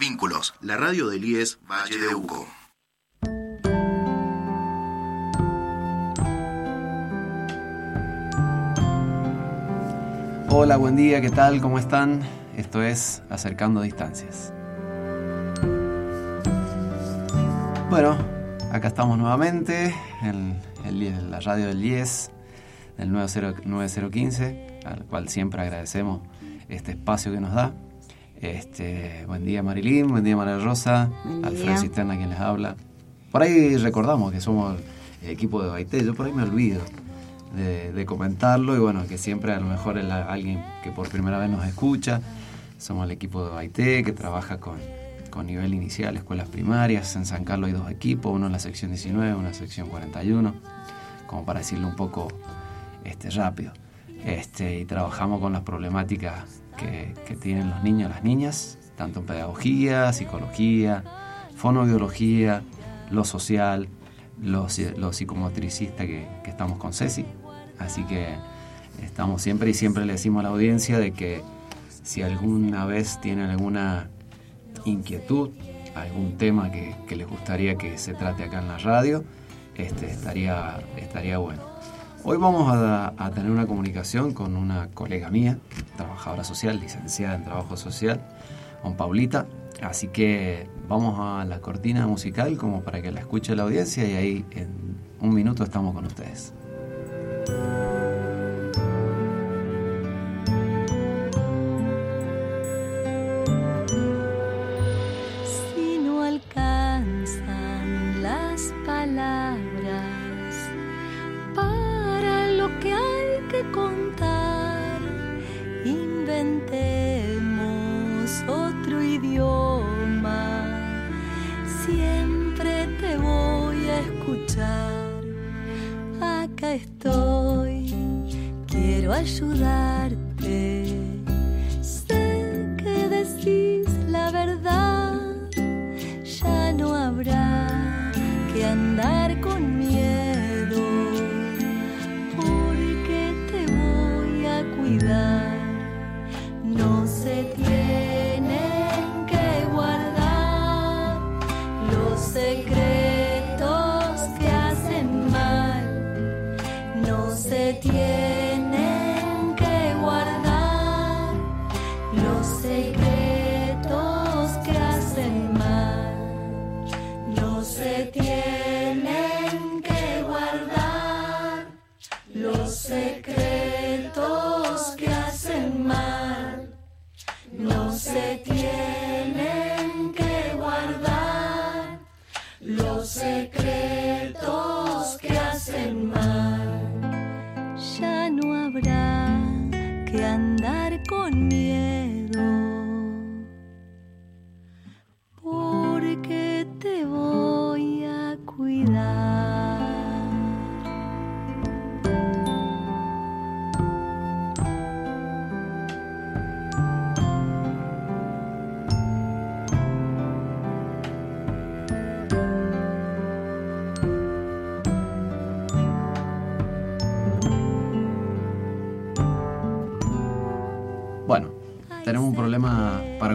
Vínculos, la radio del IES Valle de Uco. Hola, buen día, ¿qué tal? ¿Cómo están? Esto es Acercando Distancias. Bueno, acá estamos nuevamente en, la radio del IES, del 9015, al cual siempre agradecemos este espacio que nos da. Este, buen día Marilyn, buen día María Rosa, Alfredo Cisterna quien les habla. Por ahí recordamos que somos el equipo de Baité, yo por ahí me olvido de, comentarlo y bueno, que siempre a lo mejor es alguien que por primera vez nos escucha. Somos el equipo de Baité que trabaja con, con nivel inicial, escuelas primarias. En San Carlos hay dos equipos, uno en la sección 19, uno en la sección 41, como para decirlo un poco este, rápido. Este, y trabajamos con las problemáticas que, que tienen los niños y las niñas, tanto en pedagogía, psicología, fonobiología, lo social, lo, lo psicomotricista que, que estamos con Ceci. Así que estamos siempre y siempre le decimos a la audiencia de que si alguna vez tienen alguna inquietud, algún tema que, les gustaría que se trate acá en la radio, este, estaría, estaría bueno. Hoy vamos a, tener una comunicación con una colega mía, trabajadora social, licenciada en trabajo social, con Paulita. Así que vamos a la cortina musical como para que la escuche la audiencia y ahí en un minuto estamos con ustedes. 结束了。secretos que hacen mal no se tienen.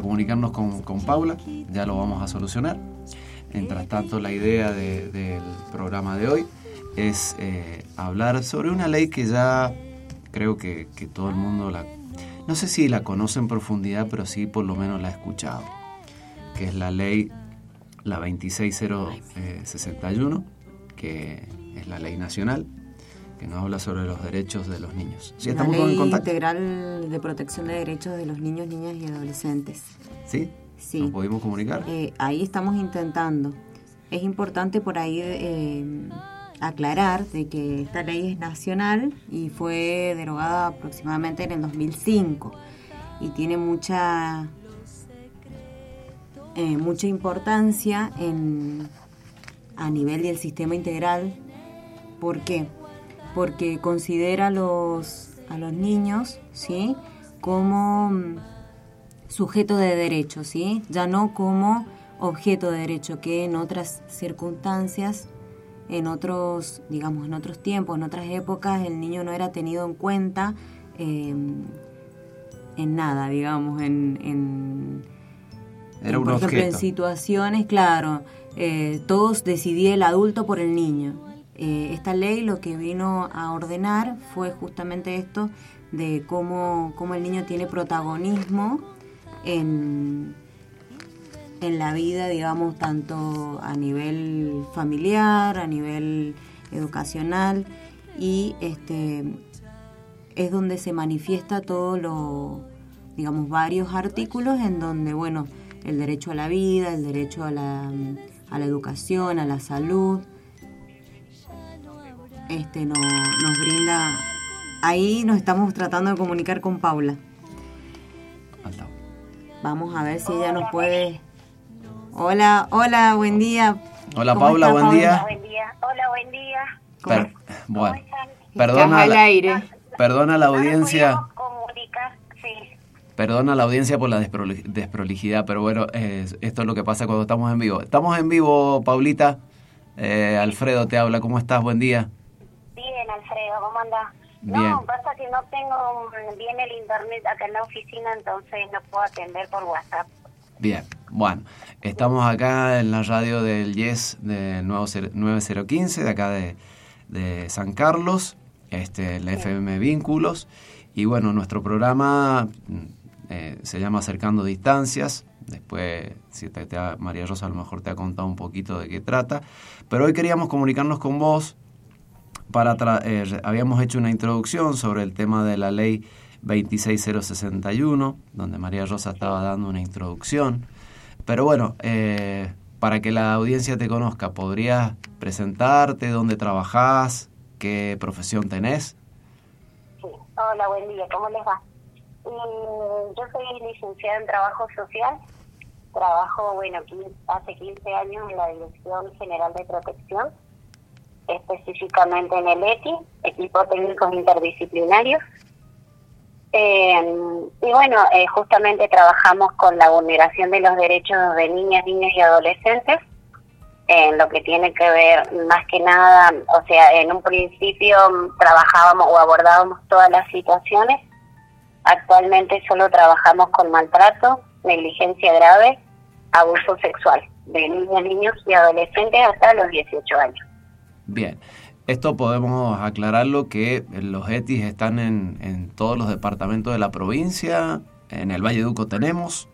Comunicarnos con, Paula, ya lo vamos a solucionar. Mientras tanto, la idea del programa de hoy es eh, hablar sobre una ley que ya creo que, todo el mundo la... No sé si la conoce en profundidad, pero sí por lo menos la ha escuchado, que es la ley, la 26061, que es la ley nacional, que nos habla sobre los derechos de los niños. ¿Sí estamos ley integral de protección de derechos de los niños, niñas y adolescentes. ¿Sí? Sí. ¿Nos pudimos comunicar? Eh, ahí estamos intentando. Es importante por ahí eh, aclarar de que esta ley es nacional y fue derogada aproximadamente en el 2005 y tiene mucha eh, mucha importancia en, a nivel del sistema integral. ¿Por qué? Porque considera los, a los niños ¿sí? como sujeto de derecho, ¿sí? Ya no como objeto de derecho, que en otras circunstancias, en otros, digamos, en otros tiempos, en otras épocas, el niño no era tenido en cuenta em, en nada, digamos, en, Era un por ejemplo, en objeto. situaciones, claro, eh, todos decidía el adulto por el niño. Eh, esta ley lo que vino a ordenar fue justamente esto de cómo, cómo el niño tiene protagonismo en, en la vida, digamos, tanto a nivel familiar, a nivel educacional y este es donde se manifiesta todo lo, digamos, varios artículos en donde, bueno, el derecho a la vida, el derecho a la, a la educación, a la salud, este no, nos brinda, ahí nos estamos tratando de comunicar con Paula. Vamos a ver si ella nos puede... Hola, hola, buen día. Hola ¿Cómo Paula, está, buen Paula? día. Buen día. Hola, buen día. Per- bueno, están? perdona al la, aire. perdona la No nos audiencia, perdona la audiencia por la desproli- desprolijidad, pero bueno, eh, esto es lo que pasa cuando estamos en vivo. Estamos en vivo, Paulita. Eh, Alfredo te habla, ¿cómo estás? Buen día. ¿Cómo andás? Bien. No, pasa que no tengo mm, bien el internet acá en la oficina, entonces no puedo atender por WhatsApp. Bien, bueno, estamos acá en la radio del Yes de nuevo cer- 9015, de acá de, de San Carlos, este, la FM Vínculos, y bueno, nuestro programa mm, eh, se llama Acercando Distancias, después si te, te ha- María Rosa a lo mejor te ha contado un poquito de qué trata, pero hoy queríamos comunicarnos con vos para tra- eh, habíamos hecho una introducción sobre el tema de la ley 26061, donde María Rosa estaba dando una introducción. Pero bueno, eh, para que la audiencia te conozca, ¿podrías presentarte dónde trabajás, qué profesión tenés? Sí. Hola, buen día, ¿cómo les va? Mm, yo soy licenciada en Trabajo Social. Trabajo, bueno, hace 15 años en la Dirección General de Protección, específicamente en el ETI, Equipo Técnicos Interdisciplinarios. Eh, y bueno, eh, justamente trabajamos con la vulneración de los derechos de niñas, niños y adolescentes en lo que tiene que ver más que nada, o sea, en un principio trabajábamos o abordábamos todas las situaciones. Actualmente solo trabajamos con maltrato, negligencia grave, abuso sexual de niñas, niños y adolescentes hasta los 18 años. Bien, esto podemos aclararlo que los ETIs están en, en todos los departamentos de la provincia, en el Valle Duco tenemos.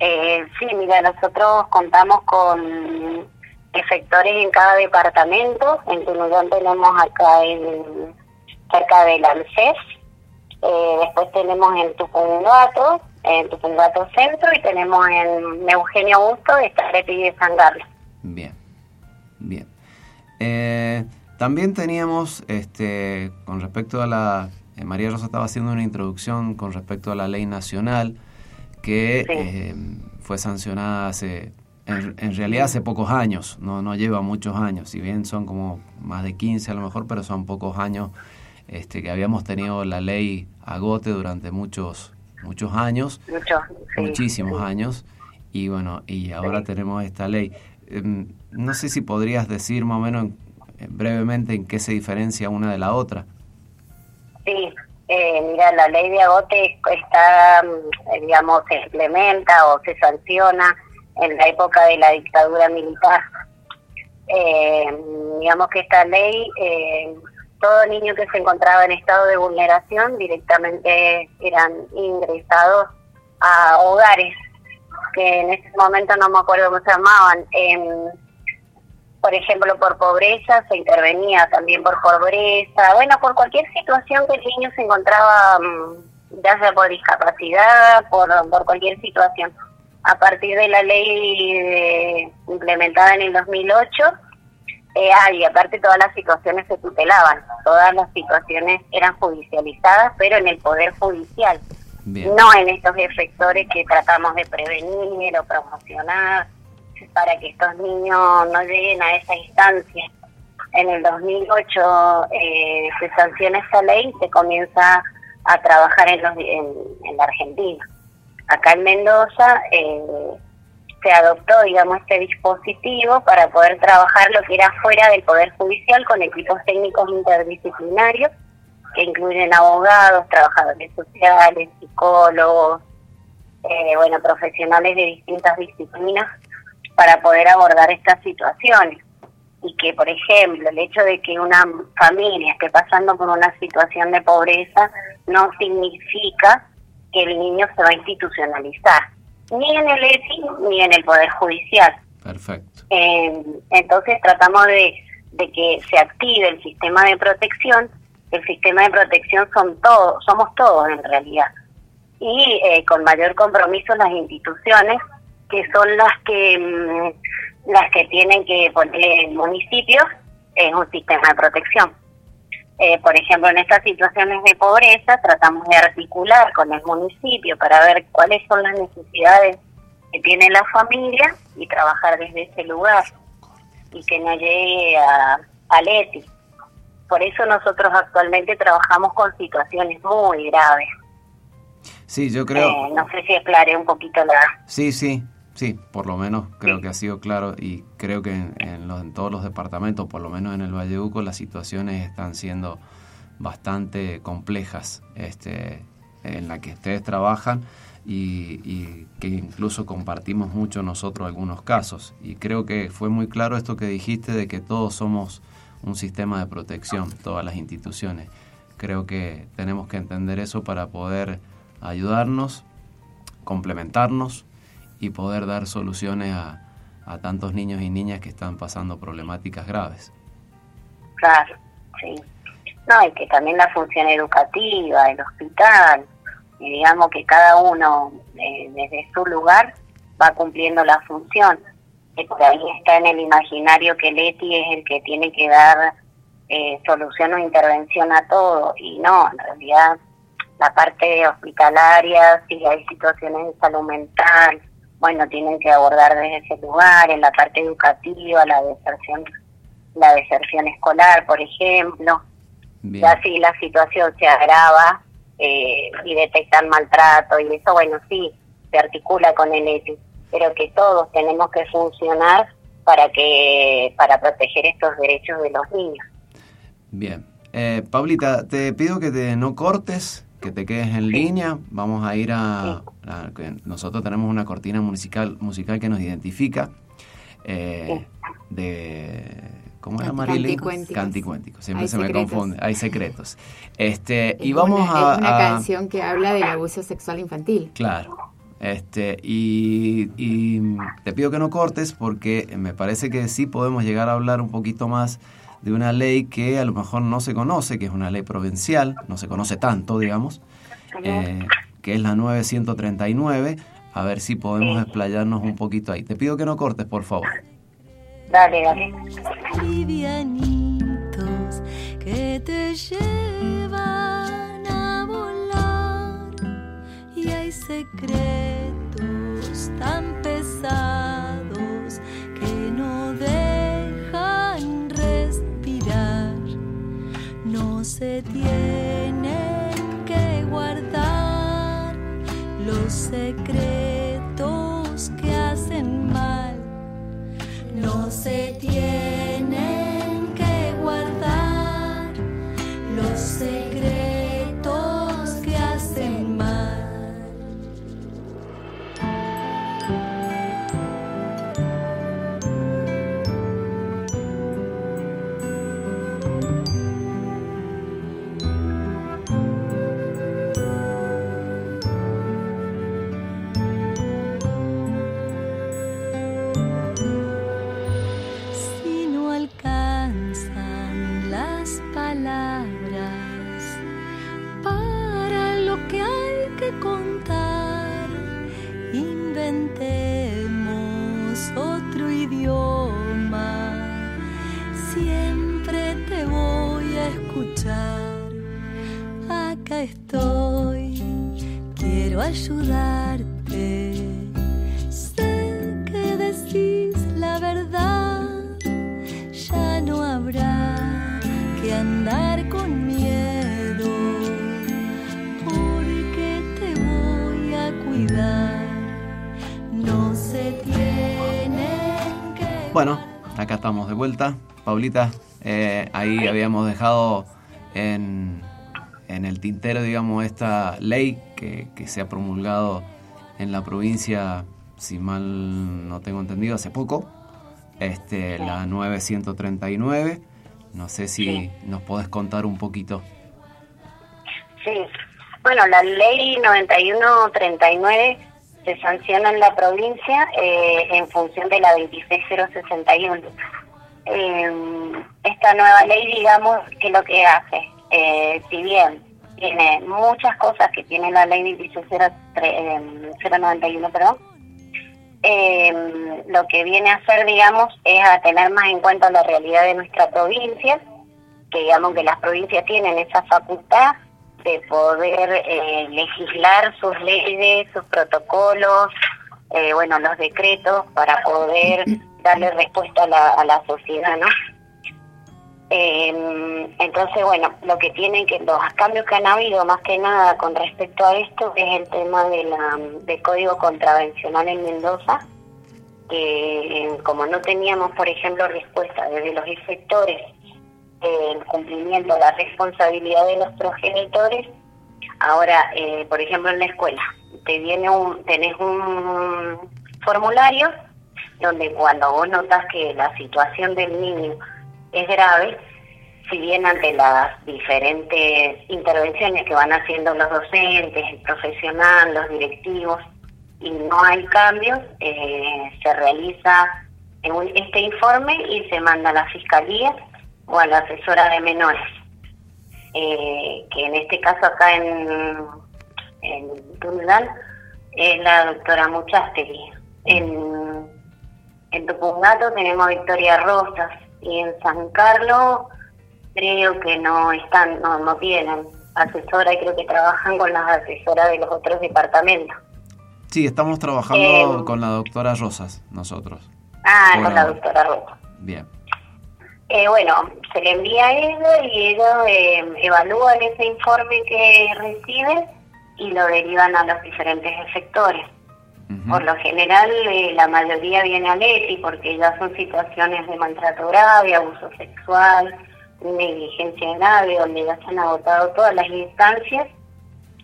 Eh, sí, mira, nosotros contamos con efectores en cada departamento. En Tunuyán tenemos acá en, cerca del ANSES. Eh, después tenemos en Tupungato, en Tupungato Centro, y tenemos en Eugenio Augusto, está Leti de San Carlos. Bien, bien. Eh, también teníamos, este, con respecto a la... eh, María Rosa estaba haciendo una introducción con respecto a la ley nacional que Sí. eh, fue sancionada hace, en, en realidad hace pocos años, no, no lleva muchos años, si bien son como más de 15 a lo mejor, pero son pocos años este, que habíamos tenido la ley agote durante muchos, muchos años Muchos, sí. muchísimos años y bueno y ahora tenemos esta ley No sé si podrías decir más o menos eh, brevemente en qué se diferencia una de la otra Sí, eh, mira, la ley de agote está, mm, digamos, se implementa o se sanciona en la época de la dictadura militar. Eh, digamos que esta ley, eh, todo niño que se encontraba en estado de vulneración directamente eran ingresados a hogares, que en ese momento no me acuerdo cómo se llamaban. em, por ejemplo, por pobreza, se intervenía también por pobreza, bueno, por cualquier situación que el niño se encontraba, mm, ya sea por discapacidad, por, por cualquier situación. A partir de la ley eh, implementada en el 2008, eh, ah, y aparte todas las situaciones se tutelaban, todas las situaciones eran judicializadas, pero en el Poder Judicial, no en estos efectores que tratamos de prevenir o promocionar para que estos niños no lleguen a esa instancia. En el 2008 eh, se sanciona esta ley y se comienza a trabajar en, los, en, en la Argentina. Acá en Mendoza eh, se adoptó, digamos, este dispositivo para poder trabajar lo que era fuera del Poder Judicial con equipos técnicos interdisciplinarios que incluyen abogados, trabajadores sociales, psicólogos, eh, bueno, profesionales de distintas disciplinas para poder abordar estas situaciones. Y que, por ejemplo, el hecho de que una familia esté pasando por una situación de pobreza no significa que el niño se va a institucionalizar, ni en el ESI ni en el Poder Judicial. Perfecto. Eh, entonces tratamos de, de que se active el sistema de protección. El sistema de protección son todos, somos todos en realidad. Y eh, con mayor compromiso las instituciones, que son las que mm, las que tienen que poner el municipio, es un sistema de protección. Eh, por ejemplo, en estas situaciones de pobreza tratamos de articular con el municipio para ver cuáles son las necesidades que tiene la familia y trabajar desde ese lugar y que no llegue a, a Leti. Por eso nosotros actualmente trabajamos con situaciones muy graves. Sí, yo creo... Eh, no sé si aclaré un poquito la... Sí, sí, sí, por lo menos creo que ha sido claro y creo que en, en, los, en todos los departamentos, por lo menos en el Valledupco, las situaciones están siendo bastante complejas este, en la que ustedes trabajan y, y, que incluso compartimos mucho nosotros algunos casos. Y creo que fue muy claro esto que dijiste de que todos somos un sistema de protección, todas las instituciones. Creo que tenemos que entender eso para poder ayudarnos, complementarnos y poder dar soluciones a, tantos niños y niñas que están pasando problemáticas graves. Claro, sí. No, y que también la función educativa, el hospital, y digamos que cada uno eh, desde su lugar va cumpliendo la función. Por ahí está en el imaginario que Leti es el que tiene que dar eh, solución o intervención a todo, y no, en realidad la parte hospitalaria, si hay situaciones de salud mental, bueno, tienen que abordar desde ese lugar, en la parte educativa, la deserción, la deserción escolar, por ejemplo. Bien. Ya si la situación se agrava eh, y detectan maltrato y eso, bueno, sí, se articula con el ETI, pero que todos tenemos que funcionar para que para proteger estos derechos de los niños. Bien. Eh, Pablita, te pido que te no cortes, que te quedes en sí. línea. Vamos a ir a, sí. a, Nosotros tenemos una cortina musical, musical que nos identifica. Eh, sí. De. ¿Cómo era Marilyn? Canticuéntico. Siempre Hay se secretos. me confunde. Hay secretos. Este, y vamos una, a. Es una a, canción que habla del abuso sexual infantil. Claro. Este, y, y te pido que no cortes porque me parece que sí podemos llegar a hablar un poquito más de una ley que a lo mejor no se conoce, que es una ley provincial, no se conoce tanto, digamos, eh, que es la 9139. A ver si podemos explayarnos un poquito ahí. Te pido que no cortes, por favor. Dale, dale. Livianitos que te llevan secretos tan pesados que no dejan respirar. No se tienen que guardar los secretos Paulita, eh, ahí habíamos dejado en, en, el tintero, digamos, esta ley que, que se ha promulgado en la provincia, si mal no tengo entendido, hace poco, este, la 9139. No sé si nos podés contar un poquito. Sí, bueno, la ley 9139 se sanciona en la provincia eh, en función de la 26061. Eh, esta nueva ley, digamos, que lo que hace, eh, si bien tiene muchas cosas que tiene la ley 26091, perdón, lo que viene a hacer, digamos, es a tener más en cuenta la realidad de nuestra provincia, que digamos que las provincias tienen esa facultad de poder eh, legislar sus leyes, sus protocolos, eh, bueno, los decretos para poder darle respuesta a la, a la sociedad, ¿no? Eh, entonces, bueno, lo que tienen que, los cambios que han habido más que nada con respecto a esto es el tema de la, del código contravencional en Mendoza, que como no teníamos, por ejemplo, respuesta desde los inspectores el cumplimiento, la responsabilidad de los progenitores. Ahora, eh, por ejemplo, en la escuela, te viene un, tenés un formulario donde cuando vos notas que la situación del niño es grave, si bien ante las diferentes intervenciones que van haciendo los docentes, el profesional, los directivos, y no hay cambios, eh, se realiza este informe y se manda a la fiscalía o a la asesora de menores, eh, que en este caso acá en, en es la doctora Muchastegui. En, en Tupungato tenemos Victoria Rosas y en San Carlos creo que no están, no, no tienen asesora y creo que trabajan con las asesoras de los otros departamentos. Sí, estamos trabajando eh, con la doctora Rosas, nosotros. Ah, con la doctora Rosas. Bien. Eh, bueno, se le envía a ella y ellos eh, evalúan ese informe que reciben y lo derivan a los diferentes efectores. Por lo general, eh, la mayoría viene a Leti porque ya son situaciones de maltrato grave, abuso sexual, negligencia grave, donde ya se han agotado todas las instancias.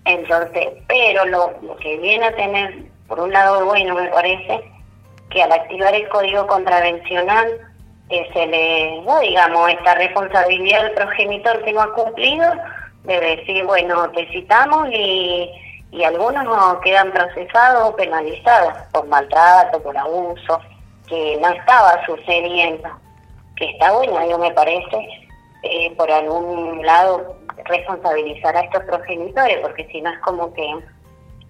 Entonces, pero lo, lo que viene a tener, por un lado bueno, me parece, que al activar el código contravencional, se le da, digamos, esta responsabilidad del progenitor que no ha cumplido, de decir, bueno, te citamos y, y algunos no quedan procesados o penalizados por maltrato, por abuso, que no estaba sucediendo. Que está bueno, yo me parece, eh, por algún lado, responsabilizar a estos progenitores, porque si no es como que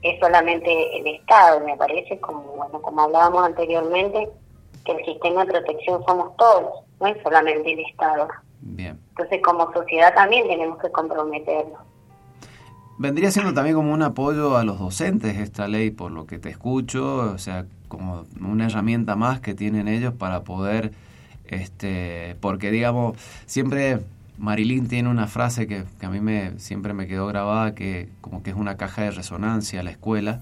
es solamente el Estado, me parece, como, bueno, como hablábamos anteriormente, que el sistema de protección somos todos, no es solamente el Estado. Bien. Entonces, como sociedad también tenemos que comprometernos. Vendría siendo también como un apoyo a los docentes esta ley, por lo que te escucho, o sea, como una herramienta más que tienen ellos para poder, este, porque digamos, siempre Marilyn tiene una frase que, que a mí me siempre me quedó grabada, que como que es una caja de resonancia a la escuela,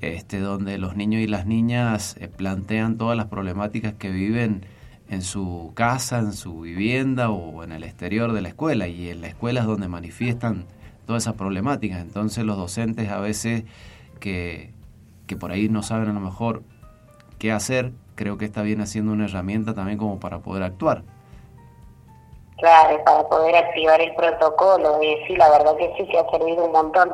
este, donde los niños y las niñas eh, plantean todas las problemáticas que viven en su casa, en su vivienda o en el exterior de la escuela. Y en la escuela es donde manifiestan todas esas problemáticas. Entonces los docentes a veces que, que por ahí no saben a lo mejor qué hacer, creo que está bien haciendo una herramienta también como para poder actuar. Claro, para poder activar el protocolo. Y sí, la verdad que sí que ha servido un montón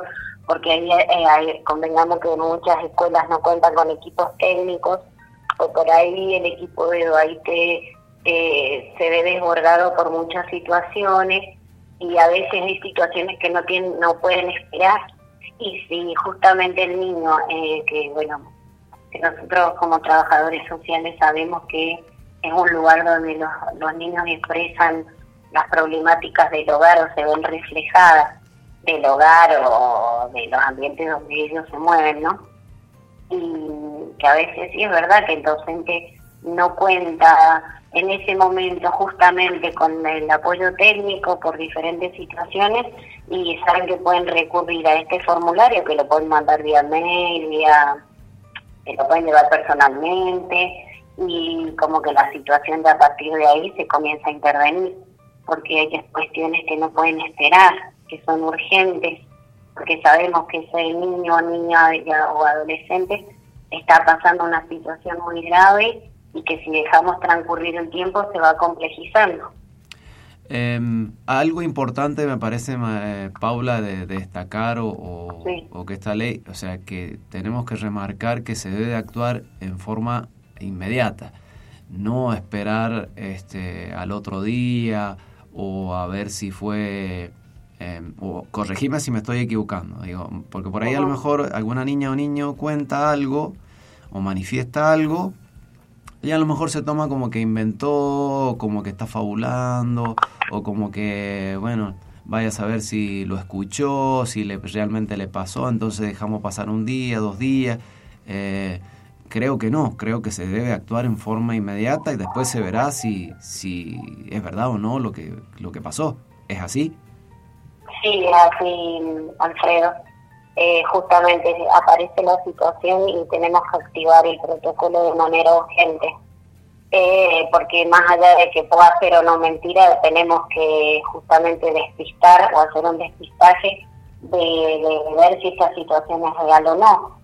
porque eh, convengamos que muchas escuelas no cuentan con equipos técnicos o por ahí el equipo de DOAITE eh, se ve desbordado por muchas situaciones y a veces hay situaciones que no tienen no pueden esperar. Y si justamente el niño eh, que bueno que nosotros como trabajadores sociales sabemos que es un lugar donde los, los niños expresan las problemáticas del hogar o se ven reflejadas del hogar o de los ambientes donde ellos se mueven, ¿no? Y que a veces sí es verdad que el docente no cuenta en ese momento justamente con el apoyo técnico por diferentes situaciones y saben que pueden recurrir a este formulario que lo pueden mandar vía mail, vía que lo pueden llevar personalmente y como que la situación de a partir de ahí se comienza a intervenir porque hay cuestiones que no pueden esperar que son urgentes porque sabemos que ese niño, niña o adolescente está pasando una situación muy grave y que si dejamos transcurrir el tiempo se va complejizando. Em, algo importante me parece, eh, Paula, de, destacar o, o, que esta ley, o sea, que tenemos que remarcar que se debe actuar en forma inmediata, no esperar este, al otro día o a ver si fue, em, o corregirme si me estoy equivocando, digo, porque por ahí a lo mejor alguna niña o niño cuenta algo o manifiesta algo y a lo mejor se toma como que inventó, como que está fabulando, o como que, bueno, vaya a saber si lo escuchó, si le, realmente le pasó, entonces dejamos pasar un día, dos días. Eh, creo que no, creo que se debe actuar en forma inmediata y después se verá si, si es verdad o no lo que, lo que pasó. ¿Es así? Sí, así, Alfredo. Eh, justamente aparece la situación y tenemos que activar el protocolo de manera urgente. Eh, porque más allá de que pueda ser o no mentira, tenemos que justamente despistar o hacer un despistaje de, ver si esta situación es real o no.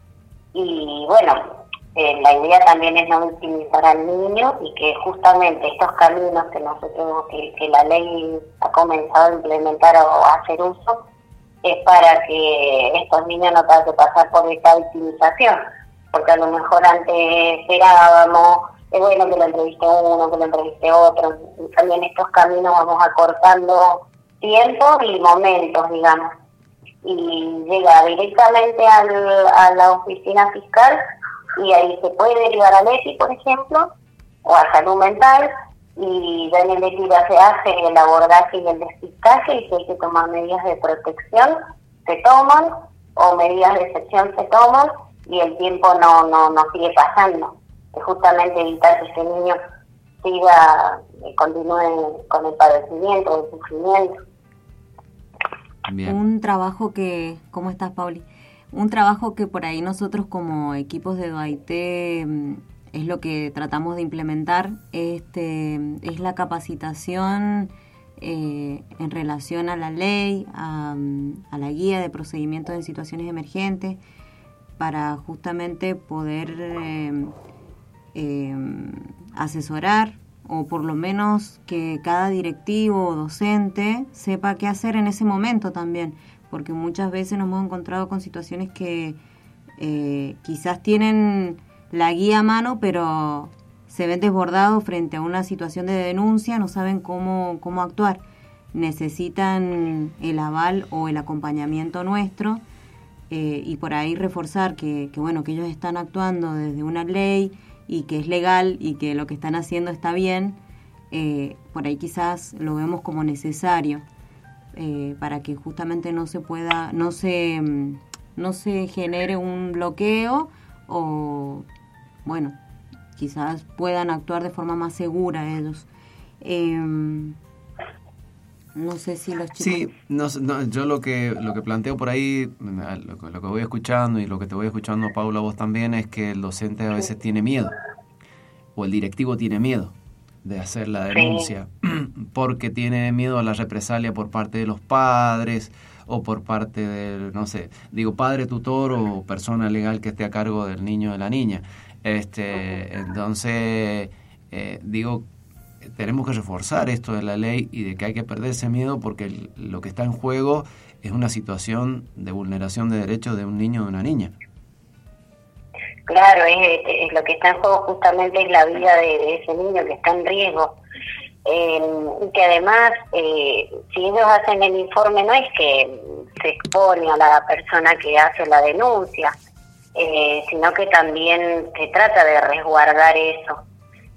Y bueno, eh, la idea también es no victimizar al niño y que justamente estos caminos que nosotros, que, la ley ha comenzado a implementar o a hacer uso, es para que estos niños no tengan que pasar por esta victimización, porque a lo mejor antes esperábamos, es bueno que lo entreviste uno, que lo entreviste otro, también estos caminos vamos acortando tiempo y momentos, digamos, y llega directamente al, a la oficina fiscal y ahí se puede derivar a Leti, por ejemplo, o a salud mental, y en el Letira se hace el abordaje y el despistaje y si hay que tomar medidas de protección, se toman, o medidas de excepción se toman, y el tiempo no, no, no sigue pasando. Es justamente evitar que ese niño siga, y eh, continúe con el padecimiento, el sufrimiento. Un trabajo que, ¿cómo estás, Pauli? Un trabajo que por ahí nosotros como equipos de DOAIT mm, es lo que tratamos de implementar, este, es la capacitación eh, en relación a la ley, a, la guía de procedimientos en situaciones emergentes, para justamente poder eh, eh, asesorar o por lo menos que cada directivo o docente sepa qué hacer en ese momento también, porque muchas veces nos hemos encontrado con situaciones que quizás tienen la guía a mano, pero se ven desbordados frente a una situación de denuncia, no saben cómo, cómo actuar. Necesitan el aval o el acompañamiento nuestro eh, y por ahí reforzar que, bueno, que ellos están actuando desde una ley y que es legal y que lo que están haciendo está bien, eh, por ahí quizás lo vemos como necesario eh, para que justamente no se pueda, no se, no se genere un bloqueo o bueno, quizás puedan actuar de forma más segura ellos. Em, no sé si los chicos... Sí, no, yo lo que, lo que planteo por ahí, lo, que voy escuchando y lo que te voy escuchando, Paula, vos también, es que el docente a veces tiene miedo, o el directivo tiene miedo de hacer la denuncia, porque tiene miedo a la represalia por parte de los padres o por parte del, no sé, digo, padre tutor o persona legal que esté a cargo del niño o de la niña. Este, entonces, eh, digo, tenemos que reforzar esto de la ley y de que hay que perder ese miedo porque lo que está en juego es una situación de vulneración de derechos de un niño o de una niña. Claro, es, lo que está en juego justamente es la vida de, ese niño que está en riesgo. Eh, y que además, eh, si ellos hacen el informe, no es que se expone a la persona que hace la denuncia, eh, sino que también se trata de resguardar eso.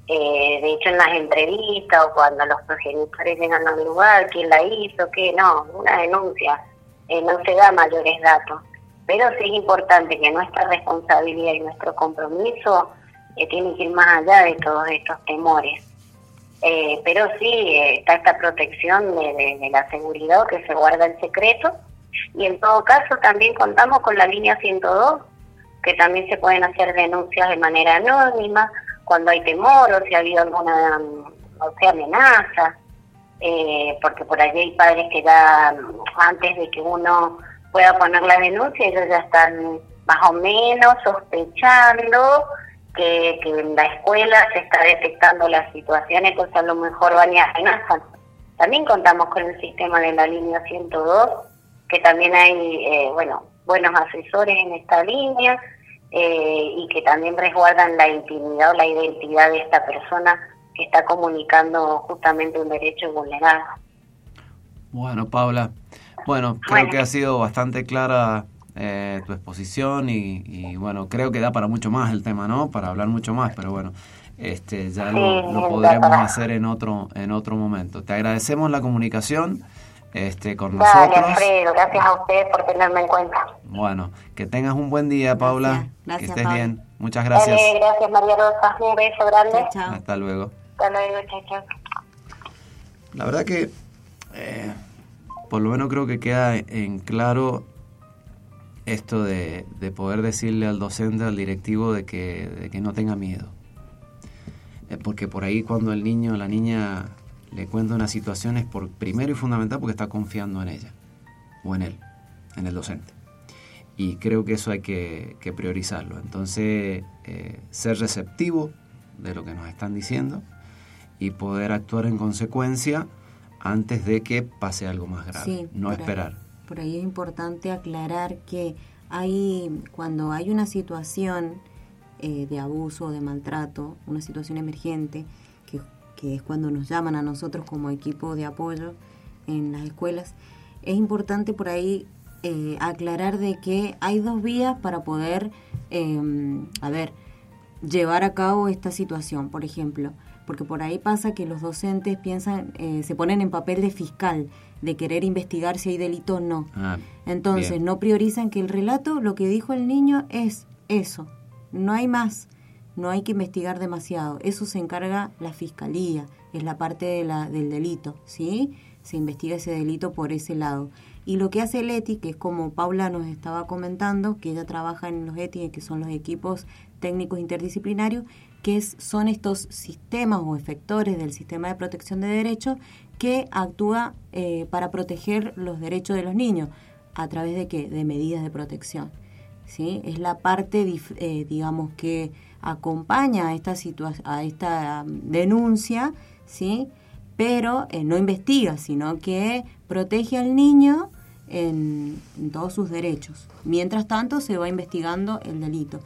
Eh, de hecho, en las entrevistas o cuando los progenitores llegan al lugar, quién la hizo, qué, no, una denuncia, no se da mayores datos. Pero sí es importante que nuestra responsabilidad y nuestro compromiso tiene que ir más allá de todos estos temores. pero sí está esta protección de, la seguridad que se guarda el secreto y en todo caso también contamos con la línea 102 que también se pueden hacer denuncias de manera anónima cuando hay temor o si ha habido alguna o sea, amenaza, eh, porque por allí hay padres que ya antes de que uno pueda poner la denuncia, ellos ya están más o menos sospechando que, que en la escuela se está detectando las situaciones, pues a lo mejor van y amenazan. También contamos con el sistema de la línea 102, que también hay, eh, bueno, buenos asesores en esta línea eh, y que también resguardan la intimidad o la identidad de esta persona que está comunicando justamente un derecho vulnerado. Bueno, Paula, bueno, creo que ha sido bastante clara eh, tu exposición y, bueno, creo que da para mucho más el tema, ¿no? Para hablar mucho más, pero bueno, este ya lo, lo podremos hacer en otro en otro momento. Te agradecemos la comunicación este con nosotros. Alfredo, gracias a usted por tenerme en cuenta. Bueno, que tengas un buen día, Paula. Gracias, que estés bien. Muchas gracias. gracias, María Rosa. Un beso grande. Hasta luego. Hasta luego, chao, La verdad que, eh, por lo menos creo que queda en claro esto de, poder decirle al docente, al directivo, de que, no tenga miedo. Eh, porque por ahí cuando el niño o la niña le cuenta una situación es por primero y fundamental porque está confiando en ella o en él, en el docente. Y creo que eso hay que, priorizarlo. Entonces, eh, ser receptivo de lo que nos están diciendo y poder actuar en consecuencia antes de que pase algo más grave, no esperar. Por ahí es importante aclarar que hay cuando hay una situación eh, de abuso o de maltrato, una situación emergente, que, es cuando nos llaman a nosotros como equipo de apoyo en las escuelas, es importante por ahí eh, aclarar de que hay dos vías para poder, em, a ver, llevar a cabo esta situación. Por ejemplo, porque por ahí pasa que los docentes piensan, eh, se ponen en papel de fiscal, de querer investigar si hay delito o no. Ah, Entonces, no priorizan que el relato, lo que dijo el niño es eso, no hay más, no hay que investigar demasiado, eso se encarga la fiscalía, es la parte de la, del delito, ¿sí? Se investiga ese delito por ese lado. Y lo que hace el ETI, que es como Paula nos estaba comentando, que ella trabaja en los ETI, que son los equipos técnicos interdisciplinarios, que son estos sistemas o efectores del sistema de protección de derechos que actúa eh, para proteger los derechos de los niños. ¿A través de qué? De medidas de protección. ¿sí? Es la parte, eh, digamos, que acompaña a esta, a esta um, denuncia, ¿sí? pero eh, no investiga, sino que protege al niño en, en todos sus derechos. Mientras tanto, se va investigando el delito.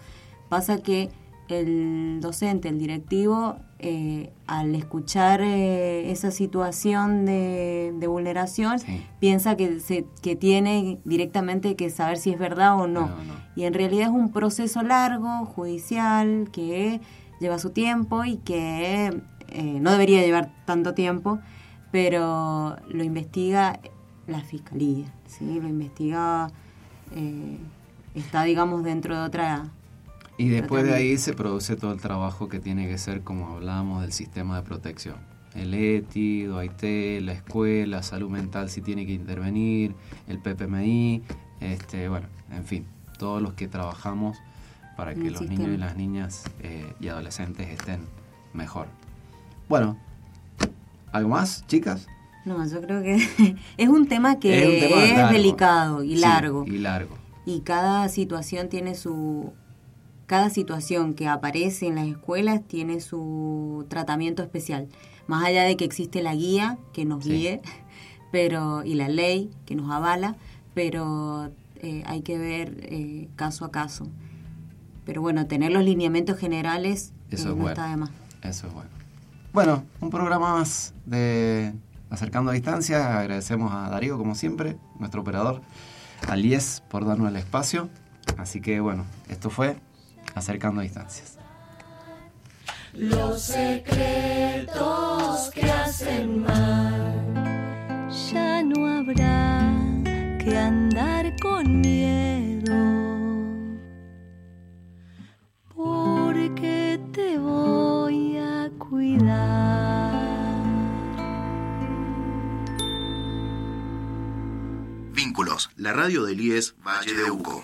Pasa que el docente, el directivo, eh, al escuchar eh, esa situación de, vulneración, piensa que, se, que tiene directamente que saber si es verdad o no. Y en realidad es un proceso largo, judicial, que lleva su tiempo y que eh, no debería llevar tanto tiempo, pero lo investiga la fiscalía, ¿sí? lo investiga, está digamos dentro de otra y después de ahí se produce todo el trabajo que tiene que ser, como hablábamos, del sistema de protección. El ETI, DOIT, la escuela, salud mental si tiene que intervenir, el PPMI, este, bueno, en fin, todos los que trabajamos para que los niños y las niñas eh, y adolescentes estén mejor. Bueno, ¿algo más, chicas? No, yo creo que es un tema que es, delicado y largo. Y largo. Y cada situación tiene su cada situación que aparece en las escuelas tiene su tratamiento especial. Más allá de que existe la guía que nos guíe pero y la ley que nos avala, pero eh, hay que ver eh, caso a caso. Pero bueno, tener los lineamientos generales eh, Eso no está de más. Eso es bueno. Bueno, un programa más de Acercando a Distancia. Agradecemos a Darío, como siempre, nuestro operador, a Lies por darnos el espacio. Así que bueno, esto fue acercando distancias. Los secretos que hacen mal, ya no habrá que andar con miedo, porque te voy a cuidar. Vínculos, la radio del IES Valle de Uco.